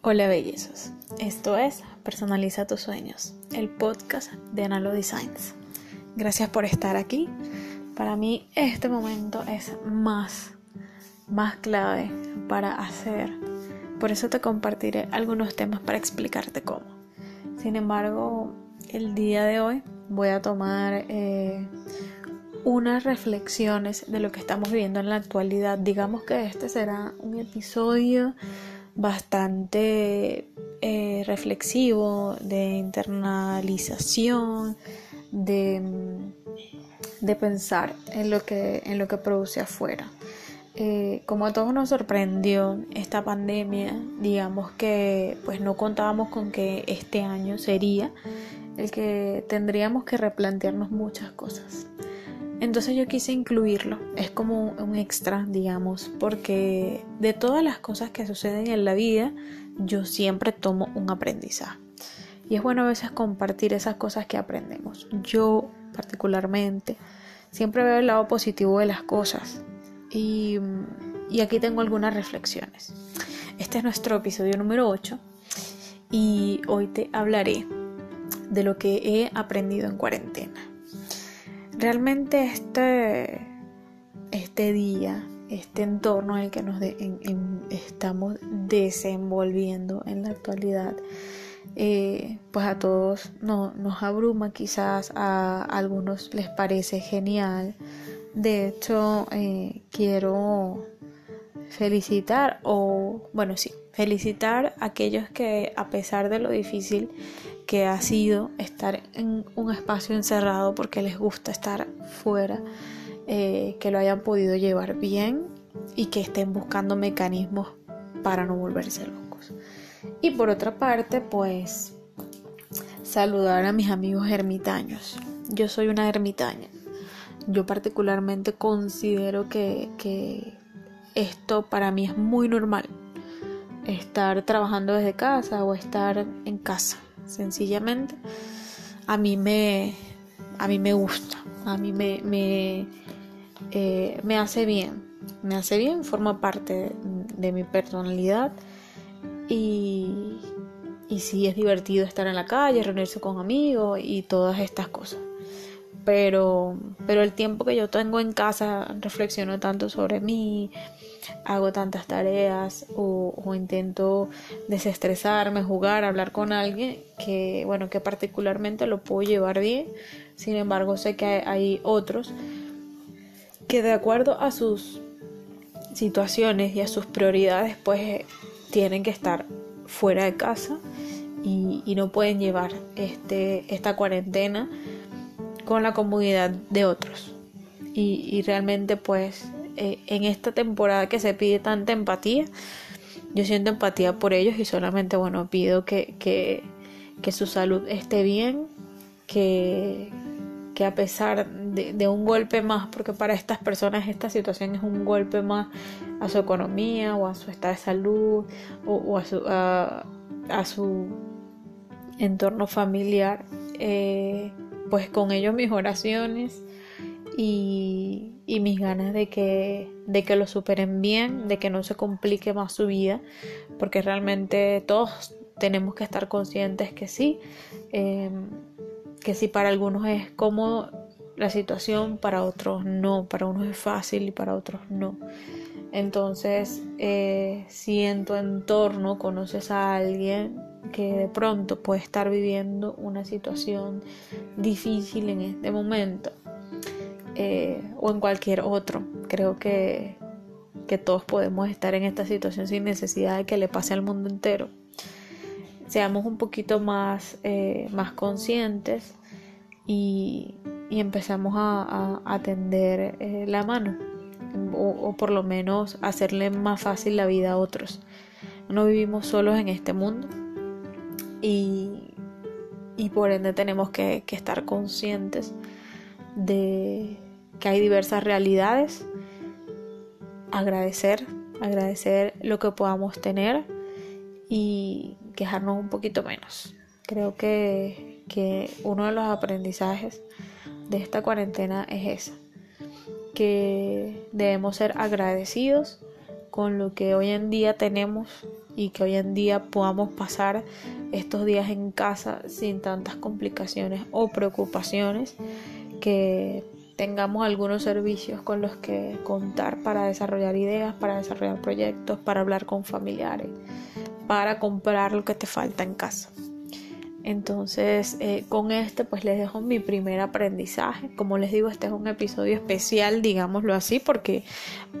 Hola bellezas, esto es Personaliza tus sueños, el podcast de Analo Designs. Gracias por estar aquí. Para mí este momento es más, más clave para hacer. Por eso te compartiré algunos temas para explicarte cómo. Sin embargo, el día de hoy voy a tomar eh, unas reflexiones de lo que estamos viviendo en la actualidad. Digamos que este será un episodio bastante eh, reflexivo, de internalización, de, de, pensar en lo que, en lo que produce afuera. Eh, como a todos nos sorprendió esta pandemia, digamos que pues no contábamos con que este año sería el que tendríamos que replantearnos muchas cosas. Entonces yo quise incluirlo, es como un extra, digamos, porque de todas las cosas que suceden en la vida, yo siempre tomo un aprendizaje. Y es bueno a veces compartir esas cosas que aprendemos. Yo particularmente siempre veo el lado positivo de las cosas. Y, aquí tengo algunas reflexiones. Este es nuestro episodio número 8 y hoy te hablaré de lo que he aprendido en cuarentena. Realmente este, este día, este entorno en el que nos estamos desenvolviendo en la actualidad, eh, pues a todos no, nos abruma, quizás a algunos les parece genial. De hecho, eh, quiero felicitar o, bueno, sí, felicitar a aquellos que a pesar de lo difícil que ha sido estar en un espacio encerrado porque les gusta estar fuera, eh, que lo hayan podido llevar bien y que estén buscando mecanismos para no volverse locos. Y por otra parte, pues saludar a mis amigos ermitaños. Yo soy una ermitaña. Yo particularmente considero que, que esto para mí es muy normal. Estar trabajando desde casa o estar en casa sencillamente. A mí me a mí me gusta a mí me me, eh, me hace bien me hace bien forma parte de, mi personalidad. Y y sí es divertido estar en la calle reunirse con amigos y todas estas cosas. Pero pero el tiempo que yo tengo en casa reflexiono tanto sobre mí hago tantas tareas o, intento desestresarme, jugar, hablar con alguien que, bueno, que particularmente lo puedo llevar bien. Sin embargo, sé que hay, otros que de acuerdo a sus situaciones y a sus prioridades, pues tienen que estar fuera de casa y, no pueden llevar este, esta cuarentena con la comodidad de otros. Y realmente pues eh, en esta temporada que se pide tanta empatía, yo siento empatía por ellos y solamente, bueno, pido que, que, su salud esté bien, que, que a pesar de, un golpe más, porque para estas personas esta situación es un golpe más a su economía o a su estado de salud o, a, su, a, su entorno familiar, eh, pues con ellos mis oraciones y, mis ganas de que, de que lo superen bien, de que no se complique más su vida, porque realmente todos tenemos que estar conscientes que sí, em, que si para algunos es cómodo la situación, para otros no, para unos es fácil y para otros no. Entonces, eh, si en tu entorno conoces a alguien que de pronto puede estar viviendo una situación difícil en este momento, eh, o en cualquier otro. Creo que, que todos podemos estar en esta situación sin necesidad de que le pase al mundo entero. Seamos un poquito más, eh, más conscientes y, y empezamos a, a, tender eh, la mano o, por lo menos hacerle más fácil la vida a otros. No vivimos solos en este mundo y, y por ende tenemos que, que estar conscientes de, que hay diversas realidades, agradecer, agradecer lo que podamos tener y quejarnos un poquito menos. Creo que, que uno de los aprendizajes de esta cuarentena es esa, que debemos ser agradecidos con lo que hoy en día tenemos y que hoy en día podamos pasar estos días en casa sin tantas complicaciones o preocupaciones, que tengamos algunos servicios con los que contar para desarrollar ideas, para desarrollar proyectos, para hablar con familiares, para comprar lo que te falta en casa. Entonces, eh, con este, pues les dejo mi primer aprendizaje. Como les digo, este es un episodio especial, digámoslo así, porque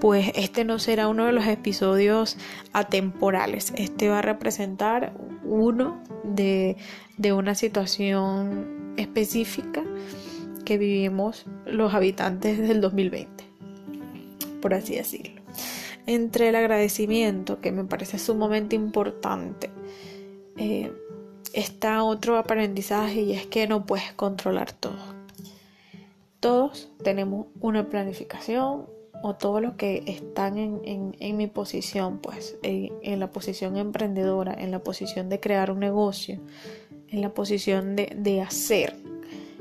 pues este no será uno de los episodios atemporales. Este va a representar uno de, de una situación específica que vivimos los habitantes del 2020, por así decirlo. Entre el agradecimiento, que me parece sumamente importante, eh, está otro aprendizaje y es que no puedes controlar todo. Todos tenemos una planificación o todos los que están en, mi posición, pues en, la posición emprendedora, en la posición de crear un negocio, en la posición de, hacer,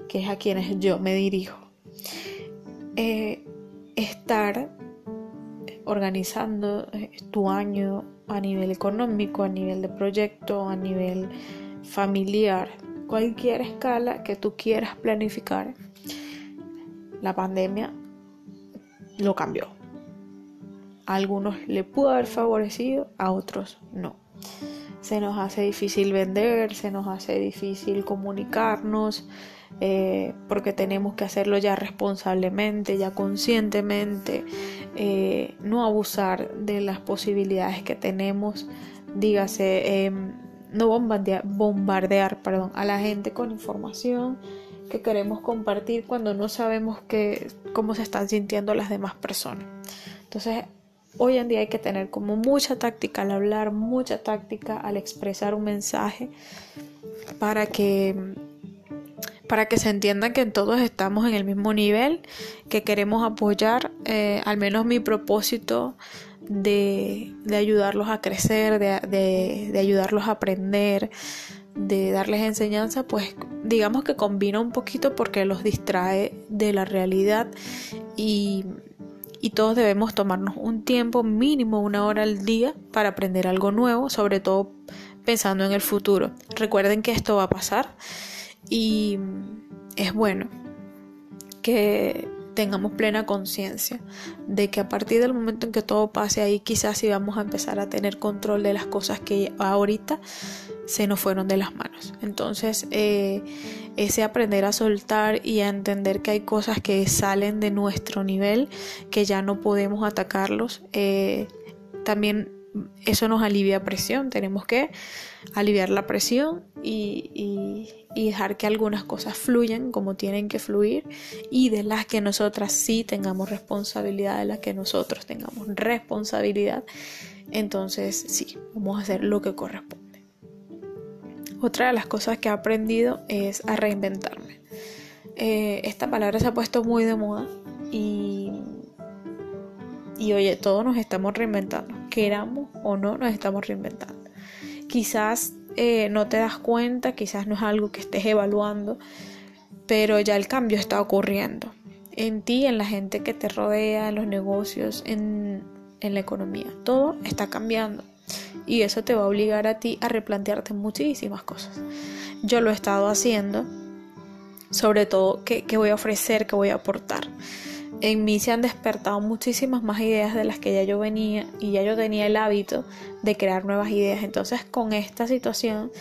que es a quienes yo me dirijo. Eh, estar organizando eh, tu año a nivel económico, a nivel de proyecto, a nivel familiar, cualquier escala que tú quieras planificar, la pandemia lo cambió. A algunos le pudo haber favorecido, a otros no. Se nos hace difícil vender, se nos hace difícil comunicarnos, eh, porque tenemos que hacerlo ya responsablemente, ya conscientemente, eh, no abusar de las posibilidades que tenemos, dígase, em, no bombardear, perdón, a la gente con información que queremos compartir cuando no sabemos que, cómo se están sintiendo las demás personas. Entonces, hoy en día hay que tener como mucha táctica al hablar, mucha táctica al expresar un mensaje para que para que se entienda que todos estamos en el mismo nivel, que queremos apoyar, eh, al menos mi propósito de, ayudarlos a crecer, de, ayudarlos a aprender, de darles enseñanza, pues digamos que combina un poquito porque los distrae de la realidad y, y todos debemos tomarnos un tiempo mínimo, una hora al día, para aprender algo nuevo, sobre todo pensando en el futuro. Recuerden que esto va a pasar y es bueno que tengamos plena conciencia de que a partir del momento en que todo pase ahí quizás sí vamos a empezar a tener control de las cosas que ahorita se nos fueron de las manos. Entonces, eh, ese aprender a soltar y a entender que hay cosas que salen de nuestro nivel, que ya no podemos atacarlos, eh, también eso nos alivia presión. Tenemos que aliviar la presión y, dejar que algunas cosas fluyan como tienen que fluir y de las que nosotras sí tengamos responsabilidad, de las que nosotros tengamos responsabilidad. Entonces sí, vamos a hacer lo que corresponde. Otra de las cosas que he aprendido es a reinventarme. Eh, esta palabra se ha puesto muy de moda y y oye, todos nos estamos reinventando, queramos o no, nos estamos reinventando. Quizás eh, no te das cuenta, quizás no es algo que estés evaluando, pero ya el cambio está ocurriendo en ti, en la gente que te rodea, en los negocios, en, en la economía. Todo está cambiando y eso te va a obligar a ti a replantearte muchísimas cosas. Yo lo he estado haciendo, sobre todo qué, qué voy a ofrecer, qué voy a aportar en mí se han despertado muchísimas más ideas de las que ya yo venía y ya yo tenía el hábito de crear nuevas ideas. Entonces con esta situación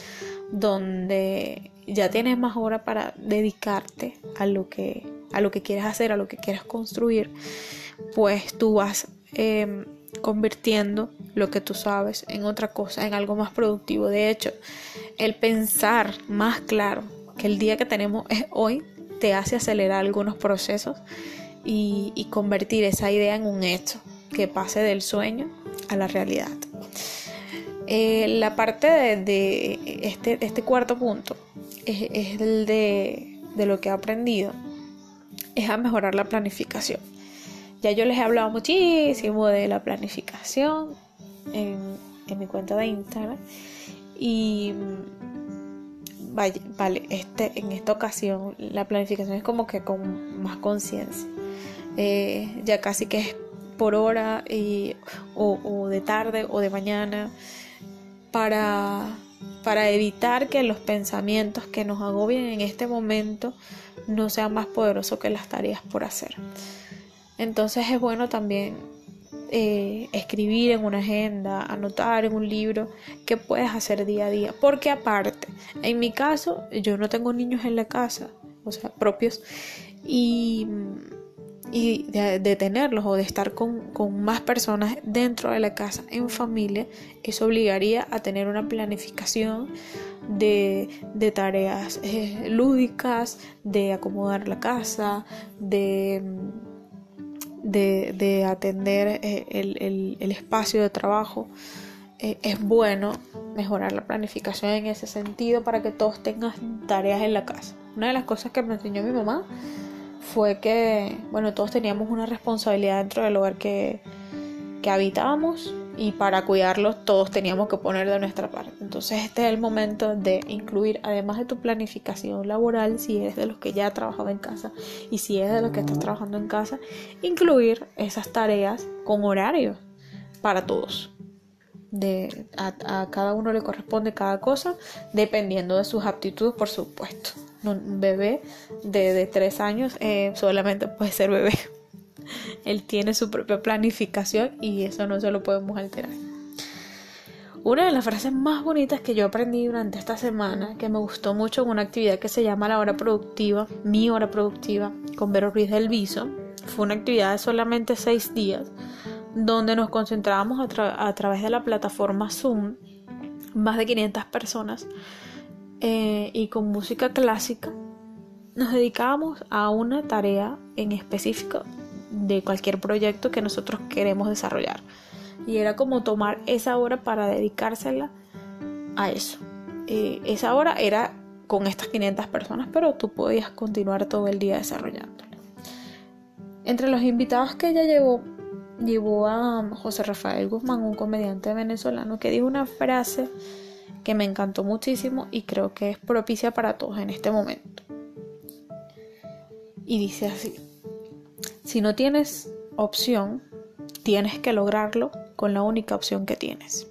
donde ya tienes más hora para dedicarte a lo que, a lo que quieres hacer, a lo que quieres construir, pues tú vas em, convirtiendo lo que tú sabes en otra cosa, en algo más productivo. De hecho, el pensar más claro que el día que tenemos es hoy te hace acelerar algunos procesos y, convertir esa idea en un hecho que pase del sueño a la realidad. Eh, la parte de, este, este, cuarto punto es, el de, lo que he aprendido, es a mejorar la planificación. Ya yo les he hablado muchísimo de la planificación en, en mi cuenta de Instagram y vaya, vale, este, en esta ocasión la planificación es como que con más conciencia. Eh, ya casi que es por hora y, o, de tarde o de mañana. para, para evitar que los pensamientos que nos agobien en este momento no sean más poderosos que las tareas por hacer. Entonces es bueno también eh, escribir en una agenda, anotar en un libro qué puedes hacer día a día. Porque aparte, en mi caso, yo no tengo niños en la casa, o sea, propios, y, y de, tenerlos o de estar con, más personas dentro de la casa, en familia, eso obligaría a tener una planificación de, tareas eh, lúdicas, de acomodar la casa, de de, atender eh, el, espacio de trabajo, eh, es bueno mejorar la planificación en ese sentido para que todos tengan tareas en la casa. Una de las cosas que me enseñó mi mamá fue que, bueno, todos teníamos una responsabilidad dentro del hogar que, habitábamos y para cuidarlos todos teníamos que poner de nuestra parte. Entonces este es el momento de incluir, además de tu planificación laboral, si eres de los que ya ha trabajado en casa y si eres de los que estás trabajando en casa, incluir esas tareas con horarios para todos. De, a, cada uno le corresponde cada cosa dependiendo de sus aptitudes, por supuesto. Un bebé de, tres años eh, solamente puede ser bebé. Él tiene su propia planificación y eso no se lo podemos alterar. Una de las frases más bonitas que yo aprendí durante esta semana, que me gustó mucho en una actividad que se llama La Hora Productiva, Mi Hora Productiva, con Vero Ruiz del Viso, fue una actividad de solamente seis días, donde nos concentrábamos a, través de la plataforma Zoom, más de 500 personas, eh, y con música clásica, nos dedicábamos a una tarea en específico de cualquier proyecto que nosotros queremos desarrollar. Y era como tomar esa hora para dedicársela a eso. Eh, esa hora era con estas 500 personas, pero tú podías continuar todo el día desarrollándola. Entre los invitados que ella llevó, llevó a José Rafael Guzmán, un comediante venezolano, que dijo una frase que me encantó muchísimo y creo que es propicia para todos en este momento. Y dice así, si no tienes opción, tienes que lograrlo con la única opción que tienes.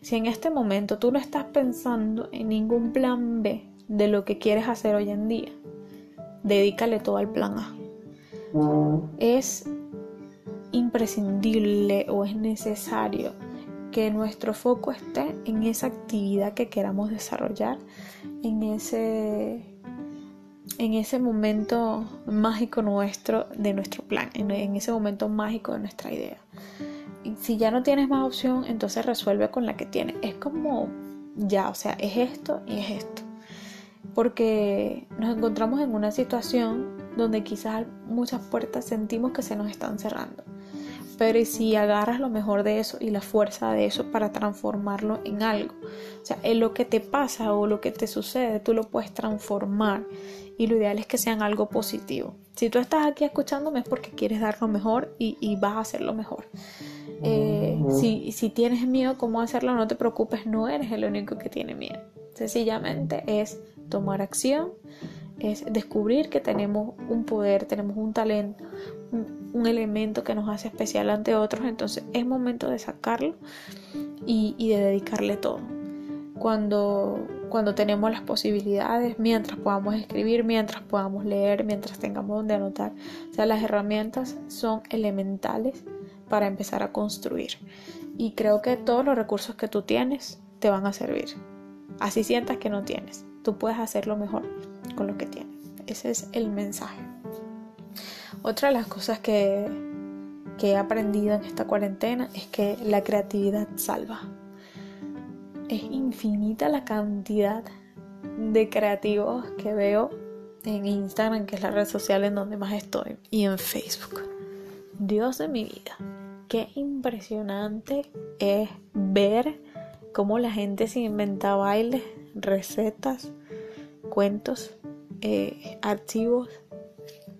Si en este momento tú no estás pensando en ningún plan B de lo que quieres hacer hoy en día, dedícale todo al plan A. Es imprescindible o es necesario que nuestro foco esté en esa actividad que queramos desarrollar, en ese en ese momento mágico nuestro de nuestro plan, en, ese momento mágico de nuestra idea. Y si ya no tienes más opción, entonces resuelve con la que tienes. Es como ya, o sea, es esto y es esto. Porque nos encontramos en una situación donde quizás muchas puertas sentimos que se nos están cerrando. Pero si agarras lo mejor de eso y la fuerza de eso para transformarlo en algo? O sea, en lo que te pasa o lo que te sucede, tú lo puedes transformar y lo ideal es que sean algo positivo. Si tú estás aquí escuchándome es porque quieres dar lo mejor y, vas a hacerlo mejor. Eh, si, si tienes miedo cómo hacerlo, no te preocupes, no eres el único que tiene miedo. Sencillamente es tomar acción, es descubrir que tenemos un poder, tenemos un talento, un, elemento que nos hace especial ante otros, entonces es momento de sacarlo y, de dedicarle todo. Cuando cuando tenemos las posibilidades, mientras podamos escribir, mientras podamos leer, mientras tengamos donde anotar. O sea, las herramientas son elementales para empezar a construir. Y creo que todos los recursos que tú tienes te van a servir. Así sientas que no tienes. Tú puedes hacerlo mejor con lo que tienes. Ese es el mensaje. Otra de las cosas que, he aprendido en esta cuarentena es que la creatividad salva es infinita la cantidad de creativos que veo en Instagram, que es la red social en donde más estoy, y en Facebook. Dios de mi vida, qué impresionante es ver cómo la gente se inventa bailes, recetas, cuentos, eh, archivos,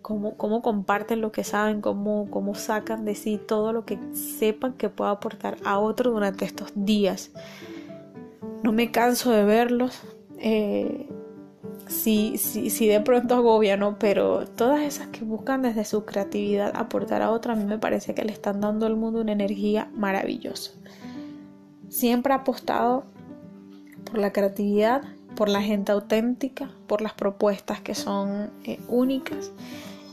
cómo, cómo, comparten lo que saben, cómo, cómo sacan de sí todo lo que sepan que pueda aportar a otro durante estos días no me canso de verlos. Eh, si, si, de pronto agobia, ¿no? Pero todas esas que buscan desde su creatividad aportar a otra, a mí me parece que le están dando al mundo una energía maravillosa. Siempre ha apostado por la creatividad, por la gente auténtica, por las propuestas que son eh, únicas.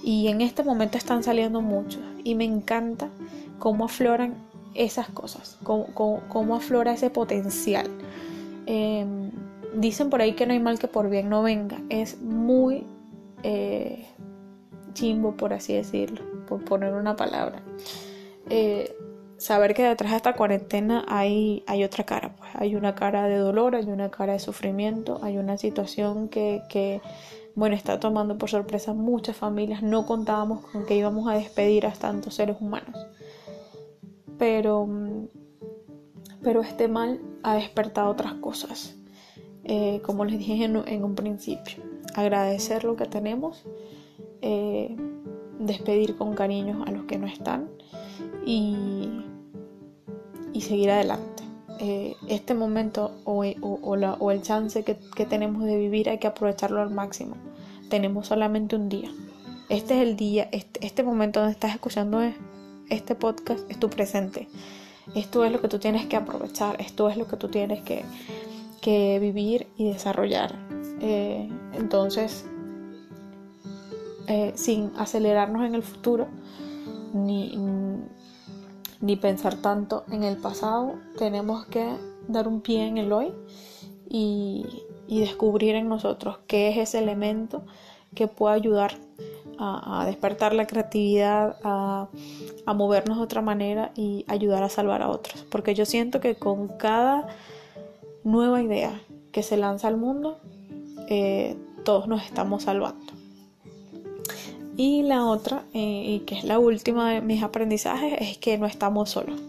Y en este momento están saliendo muchos. Y me encanta cómo afloran esas cosas, cómo, aflora ese potencial. Em, dicen por ahí que no hay mal que por bien no venga. Es muy eh, chimbo, por así decirlo, por poner una palabra. Eh, saber que detrás de esta cuarentena hay, hay otra cara, pues hay una cara de dolor, hay una cara de sufrimiento, hay una situación que, que bueno, está tomando por sorpresa muchas familias. No contábamos con que íbamos a despedir a tantos seres humanos. Pero, pero este mal ha despertado otras cosas. Eh, como les dije en, un principio, agradecer lo que tenemos, eh, despedir con cariño a los que no están y seguir adelante. Eh, este momento o, el chance que, tenemos de vivir hay que aprovecharlo al máximo. Tenemos solamente un día. Este es el día, este, este momento donde estás escuchando este podcast es tu presente. Esto es lo que tú tienes que aprovechar, esto es lo que tú tienes que, vivir y desarrollar. Eh, entonces, eh, sin acelerarnos en el futuro, ni, ni pensar tanto en el pasado, tenemos que dar un pie en el hoy y, descubrir en nosotros qué es ese elemento que puede ayudar a, despertar la creatividad, a, movernos de otra manera y ayudar a salvar a otros. Porque yo siento que con cada nueva idea que se lanza al mundo, eh, todos nos estamos salvando. Y la otra, eh, y que es la última de mis aprendizajes, es que no estamos solos.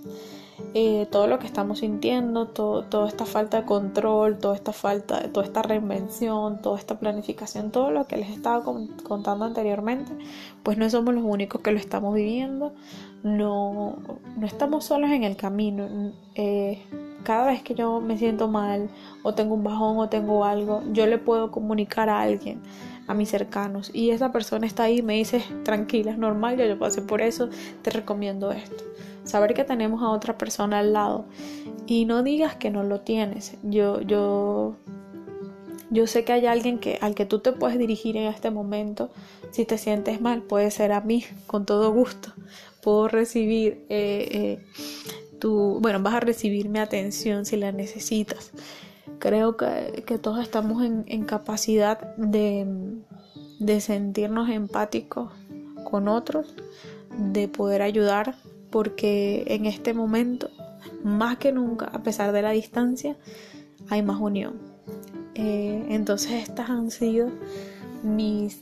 Eh, todo lo que estamos sintiendo, todo, toda esta falta de control, toda esta falta, toda esta reinvención, toda esta planificación, todo lo que les estaba contando anteriormente, pues no somos los únicos que lo estamos viviendo, no, no estamos solos en el camino. Eh, cada vez que yo me siento mal o tengo un bajón o tengo algo, yo le puedo comunicar a alguien a mis cercanos y esa persona está ahí me dice tranquila, es normal, yo, yo pasé por eso, te recomiendo esto. Saber que tenemos a otra persona al lado y no digas que no lo tienes. Yo, yo, yo sé que hay alguien que, al que tú te puedes dirigir en este momento. Si te sientes mal, puede ser a mí, con todo gusto. Puedo recibir eh, eh, tu, bueno, vas a recibir mi atención si la necesitas. Creo que, todos estamos en, capacidad de, sentirnos empáticos con otros, de poder ayudar, porque en este momento, más que nunca, a pesar de la distancia, hay más unión. Eh, entonces estas han sido mis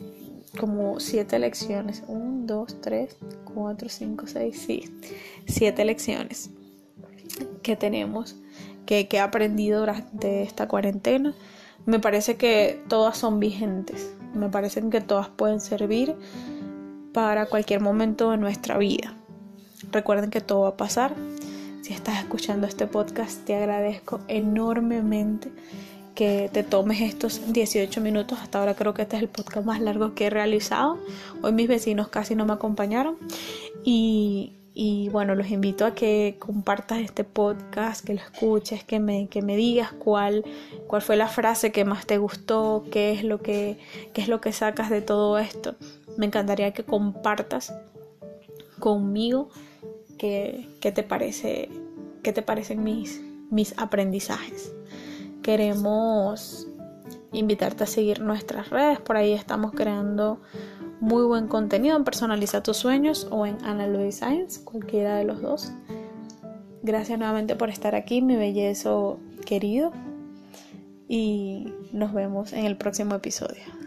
como siete lecciones. Un, dos, tres, cuatro, cinco, seis, sí. Siete lecciones que tenemos que, he aprendido durante esta cuarentena. Me parece que todas son vigentes, me parecen que todas pueden servir para cualquier momento de nuestra vida. Recuerden que todo va a pasar. Si estás escuchando este podcast, te agradezco enormemente que te tomes estos 18 minutos. Hasta ahora creo que este es el podcast más largo que he realizado. Hoy mis vecinos casi no me acompañaron. Y y bueno, los invito a que compartas este podcast, que lo escuches, que me, que me digas cuál, cuál fue la frase que más te gustó, qué es lo que, qué es lo que sacas de todo esto. Me encantaría que compartas conmigo qué, qué te parece, qué te parecen mis, mis aprendizajes. Queremos invitarte a seguir nuestras redes, por ahí estamos creando muy buen contenido en Personaliza tus sueños o en Analog Science, cualquiera de los dos. Gracias nuevamente por estar aquí, mi bellezo querido. Y nos vemos en el próximo episodio.